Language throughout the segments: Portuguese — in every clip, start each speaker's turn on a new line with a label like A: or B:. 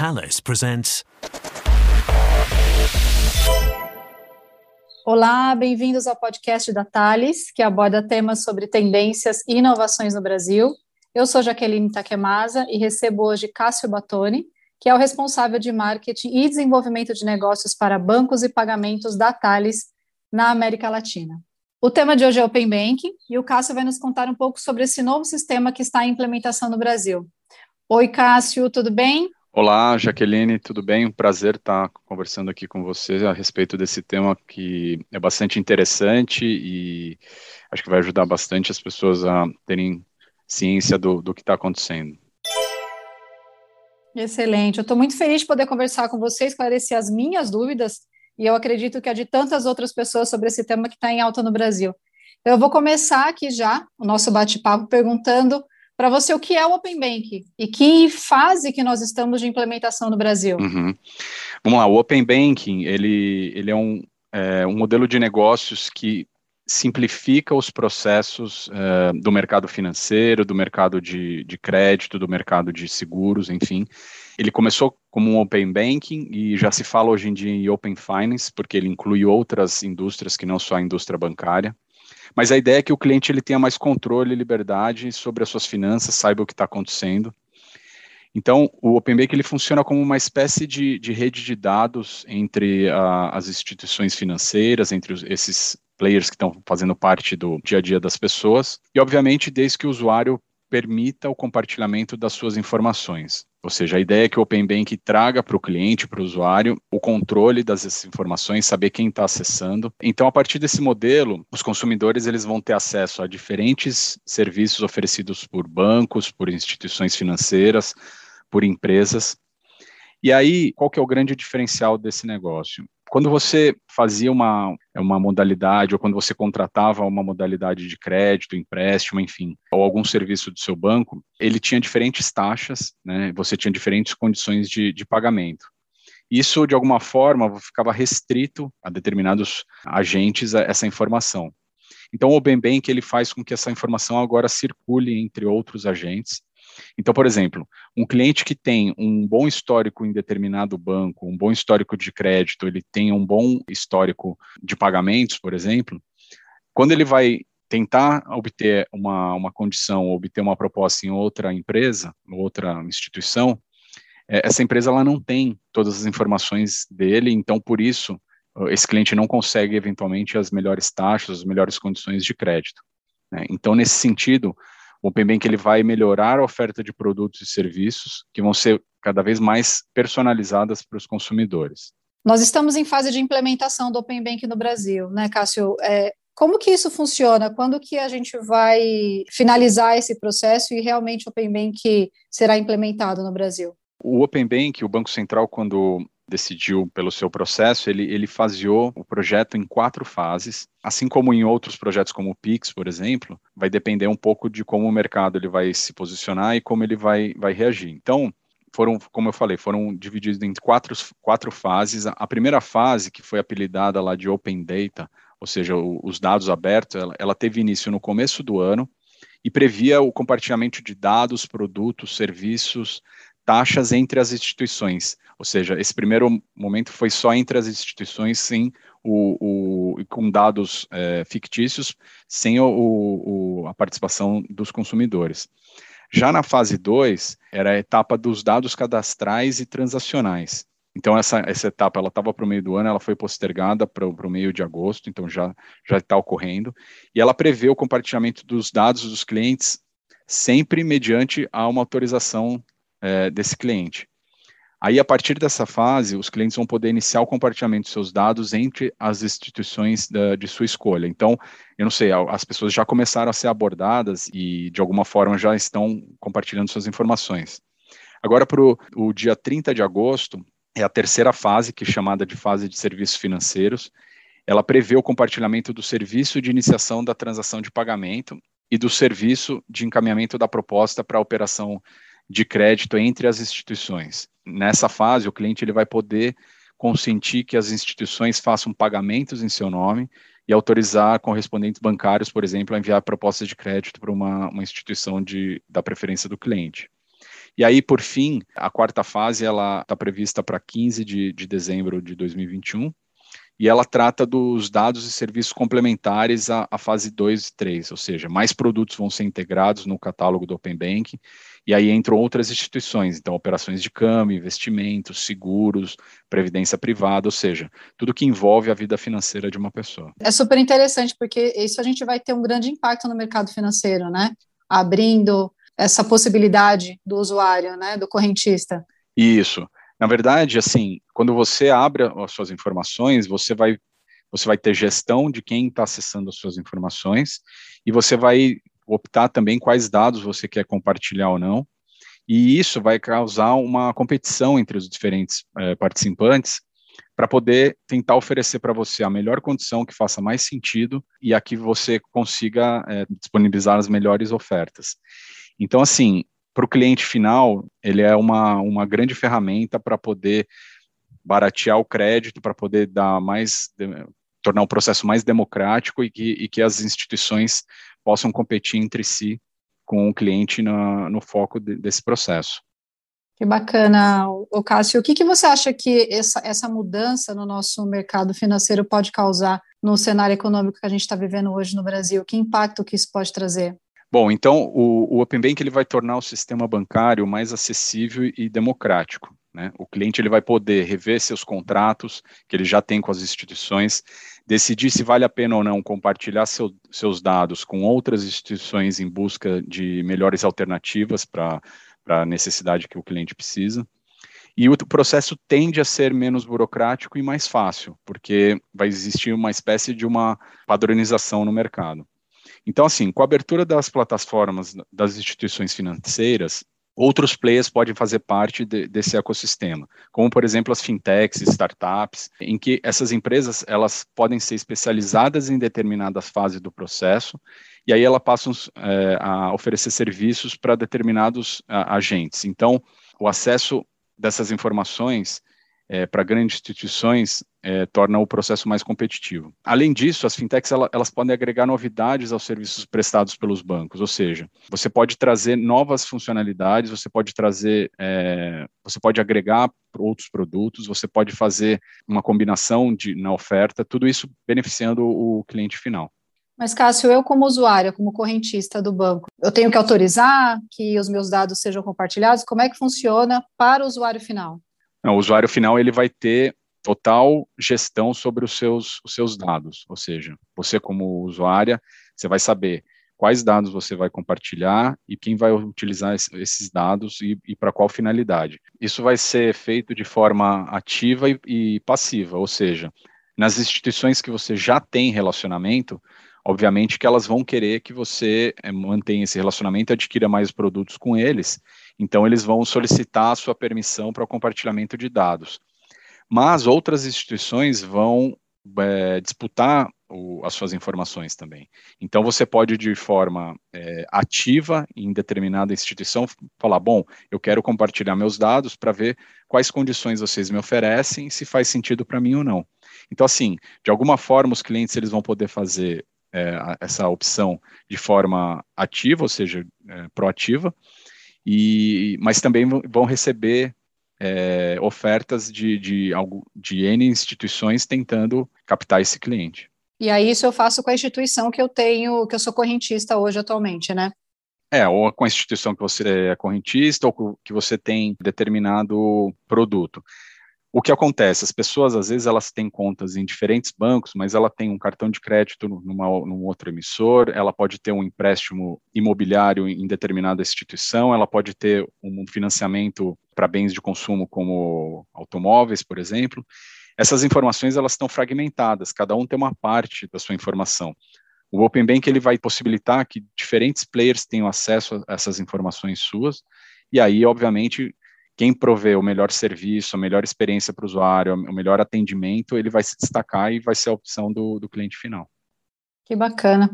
A: Thales presents.
B: Olá, bem-vindos ao podcast da Thales, que aborda temas sobre tendências e inovações no Brasil. Eu sou Jaqueline Takemasa e recebo hoje Cássio Batoni, que é o responsável de marketing e desenvolvimento de negócios para bancos e pagamentos da Thales na América Latina. O tema de hoje é Open Banking e o Cássio vai nos contar um pouco sobre esse novo sistema que está em implementação no Brasil. Oi, Cássio, tudo bem?
C: Olá, Jaqueline, tudo bem? Um prazer estar conversando aqui com você a respeito desse tema que é bastante interessante e acho que vai ajudar bastante as pessoas a terem ciência do, do que está acontecendo.
B: Excelente, eu estou muito feliz de poder conversar com você, esclarecer as minhas dúvidas e eu acredito que a de tantas outras pessoas sobre esse tema que está em alta no Brasil. Eu vou começar aqui já o nosso bate-papo perguntando para você o que é o Open Bank e que fase que nós estamos de implementação no Brasil.
C: Uhum. Vamos lá, o Open Banking ele, ele é, um, é um modelo de negócios que simplifica os processos é, do mercado financeiro, do mercado de, de crédito, do mercado de seguros, enfim. Ele começou como um Open Banking e já se fala hoje em dia em Open Finance, porque ele inclui outras indústrias que não só a indústria bancária. Mas a ideia é que o cliente ele tenha mais controle e liberdade sobre as suas finanças, saiba o que está acontecendo. Então, o Open Bank ele funciona como uma espécie de, de rede de dados entre a, as instituições financeiras, entre os, esses players que estão fazendo parte do dia a dia das pessoas, e obviamente desde que o usuário permita o compartilhamento das suas informações. Ou seja, a ideia é que o Open Bank traga para o cliente, para o usuário, o controle das informações, saber quem está acessando. Então, a partir desse modelo, os consumidores eles vão ter acesso a diferentes serviços oferecidos por bancos, por instituições financeiras, por empresas. E aí, qual que é o grande diferencial desse negócio? Quando você fazia uma, uma modalidade, ou quando você contratava uma modalidade de crédito, empréstimo, enfim, ou algum serviço do seu banco, ele tinha diferentes taxas, né? você tinha diferentes condições de, de pagamento. Isso, de alguma forma, ficava restrito a determinados agentes essa informação. Então, o Open Bank ele faz com que essa informação agora circule entre outros agentes então, por exemplo, um cliente que tem um bom histórico em determinado banco, um bom histórico de crédito, ele tem um bom histórico de pagamentos, por exemplo, quando ele vai tentar obter uma, uma condição, obter uma proposta em outra empresa, outra instituição, é, essa empresa ela não tem todas as informações dele, então por isso esse cliente não consegue eventualmente as melhores taxas, as melhores condições de crédito. Né? Então, nesse sentido, o Open Bank ele vai melhorar a oferta de produtos e serviços que vão ser cada vez mais personalizadas para os consumidores.
B: Nós estamos em fase de implementação do Open Bank no Brasil, né, Cássio? É, como que isso funciona? Quando que a gente vai finalizar esse processo e realmente o Open Bank será implementado no Brasil?
C: O Open Bank, o Banco Central, quando decidiu pelo seu processo, ele, ele faseou o projeto em quatro fases, assim como em outros projetos como o Pix, por exemplo, vai depender um pouco de como o mercado ele vai se posicionar e como ele vai, vai reagir. Então, foram, como eu falei, foram divididos em quatro, quatro fases. A primeira fase, que foi apelidada lá de Open Data, ou seja, o, os dados abertos, ela, ela teve início no começo do ano e previa o compartilhamento de dados, produtos, serviços, taxas entre as instituições. Ou seja, esse primeiro momento foi só entre as instituições, sem o, o com dados é, fictícios, sem o, o, a participação dos consumidores. Já na fase 2, era a etapa dos dados cadastrais e transacionais. Então, essa, essa etapa ela estava para o meio do ano, ela foi postergada para o meio de agosto, então já está ocorrendo. E ela prevê o compartilhamento dos dados dos clientes sempre mediante a uma autorização é, desse cliente. Aí, a partir dessa fase, os clientes vão poder iniciar o compartilhamento de seus dados entre as instituições da, de sua escolha. Então, eu não sei, as pessoas já começaram a ser abordadas e, de alguma forma, já estão compartilhando suas informações. Agora, para o dia 30 de agosto, é a terceira fase, que é chamada de fase de serviços financeiros. Ela prevê o compartilhamento do serviço de iniciação da transação de pagamento e do serviço de encaminhamento da proposta para a operação de crédito entre as instituições. Nessa fase, o cliente ele vai poder consentir que as instituições façam pagamentos em seu nome e autorizar correspondentes bancários, por exemplo, a enviar propostas de crédito para uma, uma instituição de, da preferência do cliente. E aí, por fim, a quarta fase ela está prevista para 15 de, de dezembro de 2021 e ela trata dos dados e serviços complementares à, à, fase 2 e 3, ou seja, mais produtos vão ser integrados no catálogo do Open Bank, e aí entram outras instituições, então operações de câmbio, investimentos, seguros, previdência privada, ou seja, tudo que envolve a vida financeira de uma pessoa.
B: É super interessante, porque isso a gente vai ter um grande impacto no mercado financeiro, né? Abrindo essa possibilidade do usuário, né, do correntista.
C: Isso. Na verdade, assim, quando você abre as suas informações, você vai você vai ter gestão de quem está acessando as suas informações e você vai optar também quais dados você quer compartilhar ou não. E isso vai causar uma competição entre os diferentes é, participantes para poder tentar oferecer para você a melhor condição que faça mais sentido e a que você consiga é, disponibilizar as melhores ofertas. Então, assim, para o cliente final, ele é uma, uma grande ferramenta para poder baratear o crédito, para poder dar mais, tornar o processo mais democrático e que, e que as instituições possam competir entre si com o cliente no, no foco de, desse processo.
B: Que bacana, o Cássio. O que, que você acha que essa, essa mudança no nosso mercado financeiro pode causar no cenário econômico que a gente está vivendo hoje no Brasil? Que impacto que isso pode trazer?
C: Bom, então o, o Open Bank ele vai tornar o sistema bancário mais acessível e democrático. Né? O cliente ele vai poder rever seus contratos que ele já tem com as instituições, decidir se vale a pena ou não compartilhar seu, seus dados com outras instituições em busca de melhores alternativas para a necessidade que o cliente precisa. E o processo tende a ser menos burocrático e mais fácil, porque vai existir uma espécie de uma padronização no mercado. Então, assim, com a abertura das plataformas das instituições financeiras, outros players podem fazer parte de, desse ecossistema, como por exemplo as fintechs, startups, em que essas empresas elas podem ser especializadas em determinadas fases do processo e aí elas passam é, a oferecer serviços para determinados a, agentes. Então, o acesso dessas informações é, para grandes instituições é, torna o processo mais competitivo. Além disso, as fintechs elas, elas podem agregar novidades aos serviços prestados pelos bancos, ou seja, você pode trazer novas funcionalidades, você pode trazer, é, você pode agregar outros produtos, você pode fazer uma combinação de, na oferta, tudo isso beneficiando o cliente final.
B: Mas, Cássio, eu como usuária, como correntista do banco, eu tenho que autorizar que os meus dados sejam compartilhados? Como é que funciona para o usuário final?
C: Não, o usuário final ele vai ter total gestão sobre os seus, os seus dados, ou seja, você como usuária, você vai saber quais dados você vai compartilhar e quem vai utilizar esses dados e, e para qual finalidade. Isso vai ser feito de forma ativa e, e passiva, ou seja, nas instituições que você já tem relacionamento, obviamente que elas vão querer que você é, mantenha esse relacionamento e adquira mais produtos com eles, então, eles vão solicitar a sua permissão para o compartilhamento de dados. Mas outras instituições vão é, disputar o, as suas informações também. Então, você pode, de forma é, ativa, em determinada instituição, falar: bom, eu quero compartilhar meus dados para ver quais condições vocês me oferecem, se faz sentido para mim ou não. Então, assim, de alguma forma, os clientes eles vão poder fazer é, essa opção de forma ativa, ou seja, é, proativa, e, mas também vão receber é, ofertas de, de, de N instituições tentando captar esse cliente.
B: E aí isso eu faço com a instituição que eu tenho, que eu sou correntista hoje atualmente, né?
C: É, ou com a instituição que você é correntista, ou que você tem determinado produto. O que acontece? As pessoas, às vezes, elas têm contas em diferentes bancos, mas ela tem um cartão de crédito numa, num outro emissor, ela pode ter um empréstimo imobiliário em determinada instituição, ela pode ter um financiamento para bens de consumo como automóveis, por exemplo. Essas informações, elas estão fragmentadas, cada um tem uma parte da sua informação. O Open Bank ele vai possibilitar que diferentes players tenham acesso a essas informações suas, e aí, obviamente, quem provê o melhor serviço, a melhor experiência para o usuário, o melhor atendimento, ele vai se destacar e vai ser a opção do, do cliente final.
B: Que bacana.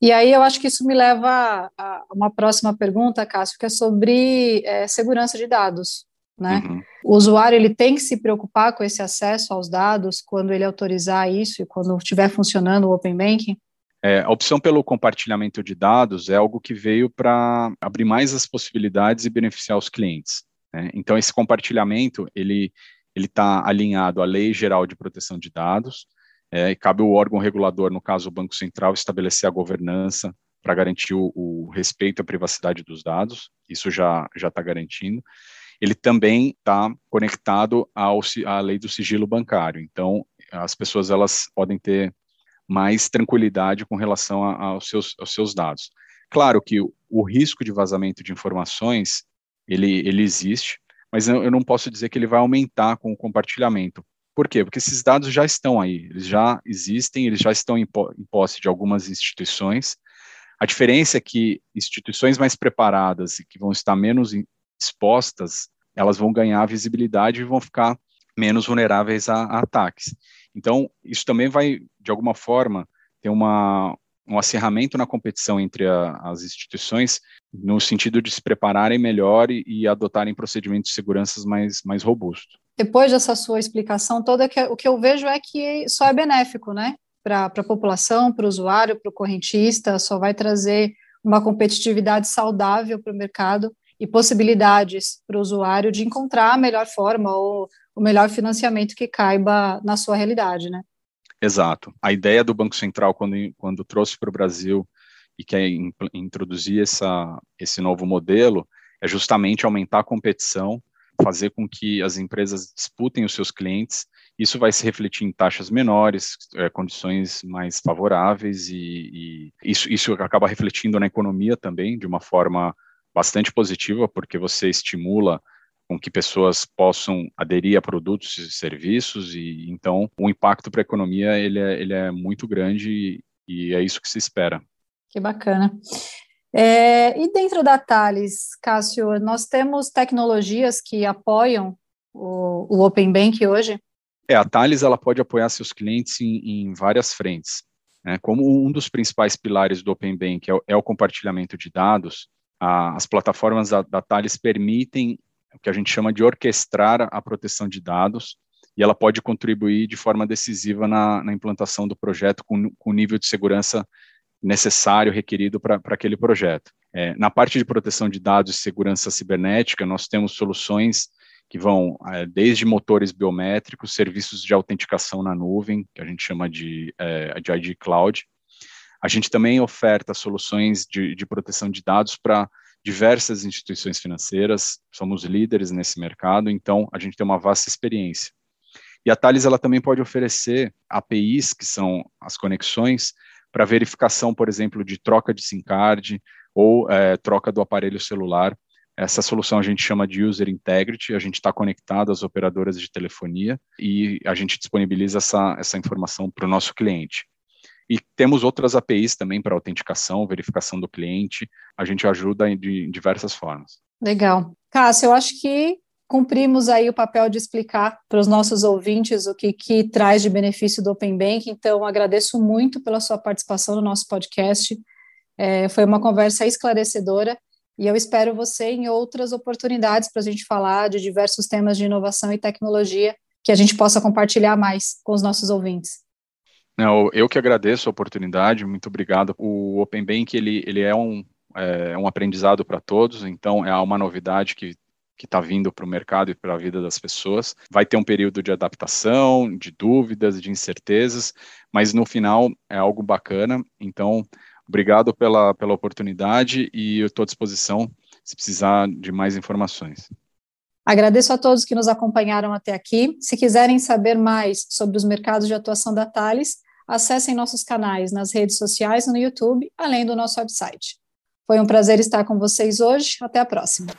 B: E aí eu acho que isso me leva a uma próxima pergunta, Cássio, que é sobre é, segurança de dados. Né? Uhum. O usuário ele tem que se preocupar com esse acesso aos dados quando ele autorizar isso e quando estiver funcionando o Open Banking?
C: É, a opção pelo compartilhamento de dados é algo que veio para abrir mais as possibilidades e beneficiar os clientes. Né? Então, esse compartilhamento, ele ele está alinhado à Lei Geral de Proteção de Dados, é, e cabe ao órgão regulador, no caso o Banco Central, estabelecer a governança para garantir o, o, respeito à privacidade dos dados, isso já está garantindo. Ele também está conectado ao, à lei do sigilo bancário, então as pessoas elas podem ter mais tranquilidade com relação a, aos, seus, aos seus dados. Claro que o, o risco de vazamento de informações, ele, ele existe, mas eu não posso dizer que ele vai aumentar com o compartilhamento. Por quê? Porque esses dados já estão aí, eles já existem, eles já estão em posse de algumas instituições. A diferença é que instituições mais preparadas e que vão estar menos expostas, elas vão ganhar visibilidade e vão ficar menos vulneráveis a, a ataques. Então, isso também vai, de alguma forma, ter uma, um acirramento na competição entre a, as instituições, no sentido de se prepararem melhor e, e adotarem procedimentos de segurança mais, mais robustos.
B: Depois dessa sua explicação toda, o que eu vejo é que só é benéfico, né? Para a população, para o usuário, para o correntista, só vai trazer uma competitividade saudável para o mercado e possibilidades para o usuário de encontrar a melhor forma ou o melhor financiamento que caiba na sua realidade, né?
C: Exato. A ideia do Banco Central, quando, quando trouxe para o Brasil e quer introduzir essa, esse novo modelo, é justamente aumentar a competição, fazer com que as empresas disputem os seus clientes. Isso vai se refletir em taxas menores, é, condições mais favoráveis, e, e isso, isso acaba refletindo na economia também, de uma forma bastante positiva, porque você estimula com que pessoas possam aderir a produtos e serviços e então o impacto para a economia ele é, ele é muito grande e, é isso que se espera.
B: Que bacana. É, e dentro da Thales, Cássio, nós temos tecnologias que apoiam o, o Open Bank hoje?
C: É, a Thales ela pode apoiar seus clientes em, em várias frentes. Né? Como um dos principais pilares do Open Bank é o, é o compartilhamento de dados, a, as plataformas da, da Thales permitem o que a gente chama de orquestrar a proteção de dados, e ela pode contribuir de forma decisiva na, na implantação do projeto com, o nível de segurança necessário, requerido para aquele projeto. É, na parte de proteção de dados e segurança cibernética, nós temos soluções que vão é, desde motores biométricos, serviços de autenticação na nuvem, que a gente chama de, é, de ID Cloud. A gente também oferta soluções de, de proteção de dados para diversas instituições financeiras, somos líderes nesse mercado, então a gente tem uma vasta experiência. E a Thales ela também pode oferecer APIs, que são as conexões, para verificação, por exemplo, de troca de SIM card ou é, troca do aparelho celular. Essa solução a gente chama de User Integrity, a gente está conectado às operadoras de telefonia e a gente disponibiliza essa, essa informação para o nosso cliente. E temos outras APIs também para autenticação, verificação do cliente. A gente ajuda de diversas formas.
B: Legal. Cássio, eu acho que cumprimos aí o papel de explicar para os nossos ouvintes o que, que traz de benefício do Open Bank. Então, agradeço muito pela sua participação no nosso podcast. É, foi uma conversa esclarecedora e eu espero você em outras oportunidades para a gente falar de diversos temas de inovação e tecnologia que a gente possa compartilhar mais com os nossos ouvintes.
C: Eu que agradeço a oportunidade, muito obrigado. O Open Bank ele, ele é, um, é um aprendizado para todos, então é uma novidade que que está vindo para o mercado e para a vida das pessoas. Vai ter um período de adaptação, de dúvidas, de incertezas, mas no final é algo bacana. Então, obrigado pela, pela oportunidade e estou à disposição se precisar de mais informações.
B: Agradeço a todos que nos acompanharam até aqui. Se quiserem saber mais sobre os mercados de atuação da Thales, acessem nossos canais nas redes sociais e no YouTube, além do nosso website. Foi um prazer estar com vocês hoje. Até a próxima.